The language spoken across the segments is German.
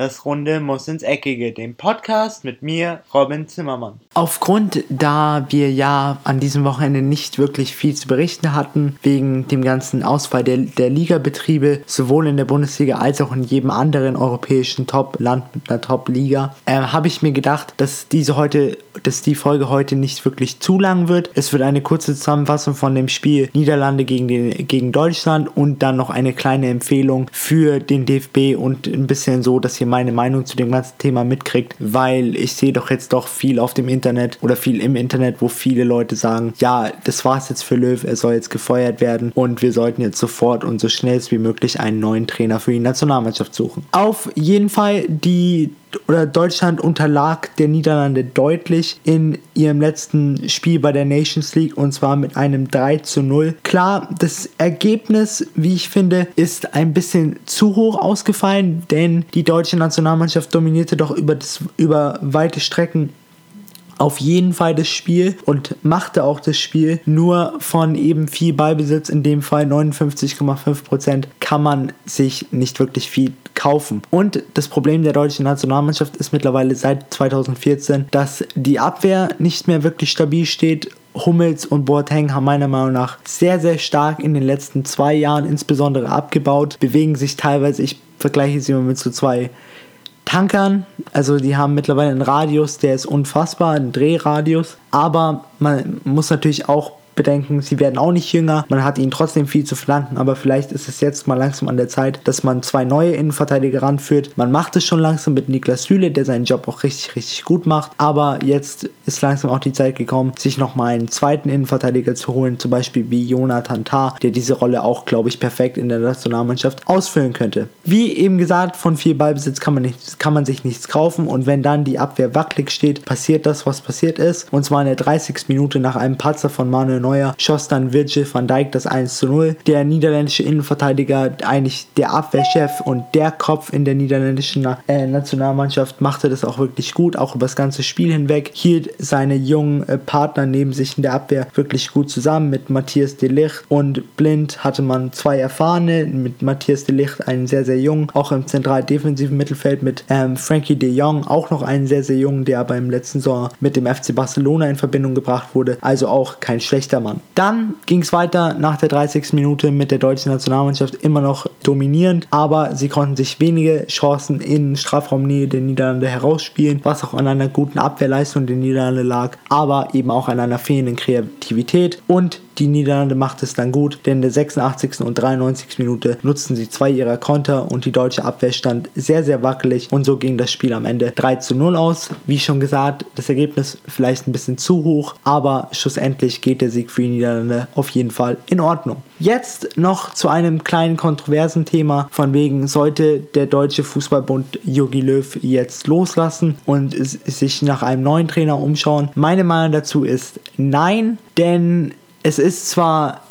Das Runde muss ins Eckige, dem Podcast mit mir, Robin Zimmermann. Aufgrund, da wir ja an diesem Wochenende nicht wirklich viel zu berichten hatten, wegen dem ganzen Ausfall der, der Ligabetriebe, sowohl in der Bundesliga als auch in jedem anderen europäischen Top-Land mit einer Top-Liga, äh, habe ich mir gedacht, dass diese heute, dass die Folge heute nicht wirklich zu lang wird. Es wird eine kurze Zusammenfassung von dem Spiel Niederlande gegen, den, gegen Deutschland und dann noch eine kleine Empfehlung für den DFB und ein bisschen so, dass ihr meine Meinung zu dem ganzen Thema mitkriegt, weil ich sehe doch jetzt doch viel auf dem Internet oder viel im Internet, wo viele Leute sagen, ja, das war's jetzt für Löw, er soll jetzt gefeuert werden und wir sollten jetzt sofort und so schnell wie möglich einen neuen Trainer für die Nationalmannschaft suchen. Auf jeden Fall die oder Deutschland unterlag der Niederlande deutlich in ihrem letzten Spiel bei der Nations League und zwar mit einem 3 zu 0. Klar, das Ergebnis, wie ich finde, ist ein bisschen zu hoch ausgefallen, denn die deutsche Nationalmannschaft dominierte doch über, das, über weite Strecken auf jeden Fall das Spiel und machte auch das Spiel. Nur von eben viel Ballbesitz, in dem Fall 59,5%, kann man sich nicht wirklich viel kaufen. Und das Problem der deutschen Nationalmannschaft ist mittlerweile seit 2014, dass die Abwehr nicht mehr wirklich stabil steht Hummels und Boateng haben meiner Meinung nach sehr, sehr stark in den letzten zwei Jahren insbesondere abgebaut, bewegen sich teilweise, ich vergleiche sie mal mit so zwei Tankern. Also die haben mittlerweile einen Radius, der ist unfassbar, einen Drehradius. Aber man muss natürlich auch bedenken, sie werden auch nicht jünger. Man hat ihnen trotzdem viel zu flanken, aber vielleicht ist es jetzt mal langsam an der Zeit, dass man zwei neue Innenverteidiger ranführt. Man macht es schon langsam mit Niklas Süle, der seinen Job auch richtig, richtig gut macht. Aber jetzt ist langsam auch die Zeit gekommen, sich nochmal einen zweiten Innenverteidiger zu holen, zum Beispiel wie Jonathan Tah, der diese Rolle auch, glaube ich, perfekt in der Nationalmannschaft ausfüllen könnte. Wie eben gesagt, von viel Ballbesitz kann man, nicht, kann man sich nichts kaufen und wenn dann die Abwehr wackelig steht, passiert das, was passiert ist. Und zwar in der 30. Minute nach einem Patzer von Manuel Neuer schoss dann Virgil van Dijk das 1 zu 0. Der niederländische Innenverteidiger, eigentlich der Abwehrchef und der Kopf in der niederländischen äh, Nationalmannschaft, machte das auch wirklich gut, auch über das ganze Spiel hinweg. Hielt seine jungen äh, Partner neben sich in der Abwehr wirklich gut zusammen. Mit Matthias de Ligt und Blind hatte man zwei erfahrene, mit Matthias de Ligt einen sehr, sehr jungen, auch im zentral defensiven Mittelfeld mit ähm, Frankie de Jong, auch noch einen sehr, sehr jungen, der aber im letzten Sommer mit dem FC Barcelona in Verbindung gebracht wurde. Also auch kein schlechter schlechter Mann. Dann ging es weiter nach der 30. Minute mit der deutschen Nationalmannschaft immer noch dominierend, aber sie konnten sich wenige Chancen in Strafraumnähe der Niederlande herausspielen, was auch an einer guten Abwehrleistung der Niederlande lag, aber eben auch an einer fehlenden Kreativität und die Niederlande macht es dann gut, denn in der 86. und 93. Minute nutzten sie zwei ihrer Konter und die deutsche Abwehr stand sehr, sehr wackelig und so ging das Spiel am Ende 3 zu 0 aus. Wie schon gesagt, das Ergebnis vielleicht ein bisschen zu hoch, aber schlussendlich geht der Sieg für die Niederlande auf jeden Fall in Ordnung. Jetzt noch zu einem kleinen kontroversen Thema, von wegen sollte der deutsche Fußballbund Jogi Löw jetzt loslassen und sich nach einem neuen Trainer umschauen. Meine Meinung dazu ist nein, denn es ist zwar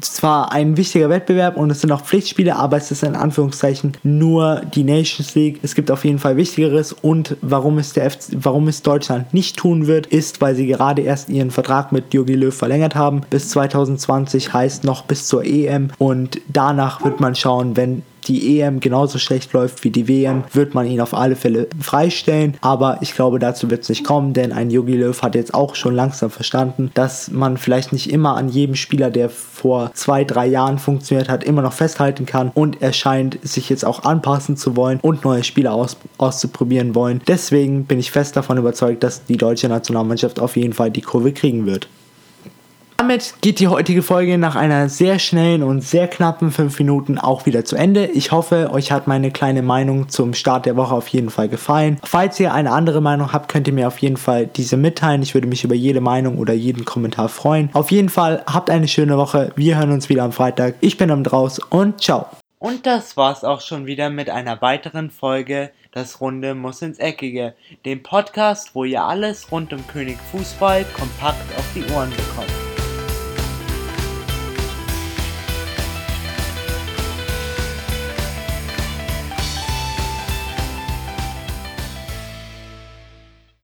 zwar ein wichtiger Wettbewerb und es sind auch Pflichtspiele, aber es ist in Anführungszeichen nur die Nations League. Es gibt auf jeden Fall Wichtigeres und warum es, der FC, warum es Deutschland nicht tun wird, ist, weil sie gerade erst ihren Vertrag mit Jogi Löw verlängert haben. Bis 2020 heißt noch bis zur EM und danach wird man schauen, wenn die EM genauso schlecht läuft wie die WM, wird man ihn auf alle Fälle freistellen. Aber ich glaube, dazu wird es nicht kommen, denn ein Jogi Löw hat jetzt auch schon langsam verstanden, dass man vielleicht nicht immer an jedem Spieler, der vor zwei, drei Jahren funktioniert hat, immer noch festhalten kann. Und er scheint sich jetzt auch anpassen zu wollen und neue Spieler aus, auszuprobieren wollen. Deswegen bin ich fest davon überzeugt, dass die deutsche Nationalmannschaft auf jeden Fall die Kurve kriegen wird. Damit geht die heutige Folge nach einer sehr schnellen und sehr knappen 5 Minuten auch wieder zu Ende. Ich hoffe, euch hat meine kleine Meinung zum Start der Woche auf jeden Fall gefallen. Falls ihr eine andere Meinung habt, könnt ihr mir auf jeden Fall diese mitteilen. Ich würde mich über jede Meinung oder jeden Kommentar freuen. Auf jeden Fall habt eine schöne Woche. Wir hören uns wieder am Freitag. Ich bin am Draus und ciao. Und das war's auch schon wieder mit einer weiteren Folge Das Runde muss ins Eckige, dem Podcast, wo ihr alles rund um König Fußball kompakt auf die Ohren bekommt.